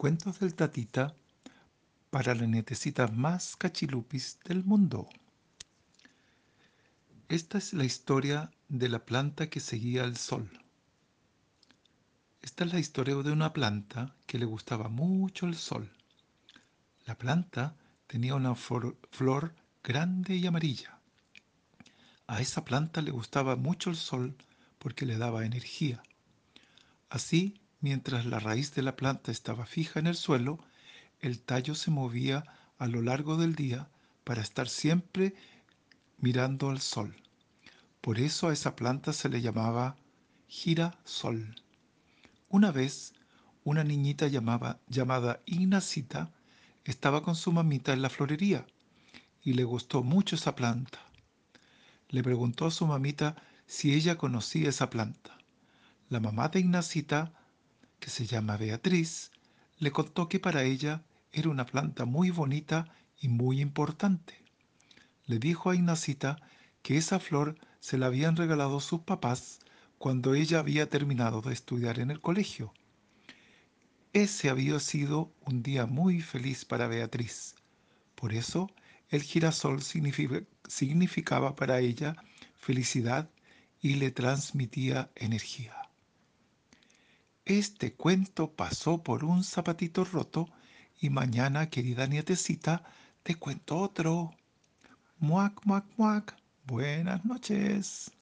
Cuentos del Tatita para las nietecitas más cachilupis del mundo. Esta es la historia de la planta que seguía al sol. Esta es la historia de una planta que le gustaba mucho el sol. La planta tenía una flor grande y amarilla. A esa planta le gustaba mucho el sol porque le daba energía. Así, mientras la raíz de la planta estaba fija en el suelo, el tallo se movía a lo largo del día para estar siempre mirando al sol. Por eso a esa planta se le llamaba girasol. Una vez, una niñita llamada Ignacita estaba con su mamita en la florería y le gustó mucho esa planta. Le preguntó a su mamita si ella conocía esa planta. La mamá de Ignacita, que se llama Beatriz, le contó que para ella era una planta muy bonita y muy importante. Le dijo a Ignacita que esa flor se la habían regalado sus papás cuando ella había terminado de estudiar en el colegio. Ese había sido un día muy feliz para Beatriz. Por eso el girasol significaba para ella felicidad y le transmitía energía. Este cuento pasó por un zapatito roto y mañana, querida nietecita, te cuento otro. Muac, muac, muac. Buenas noches.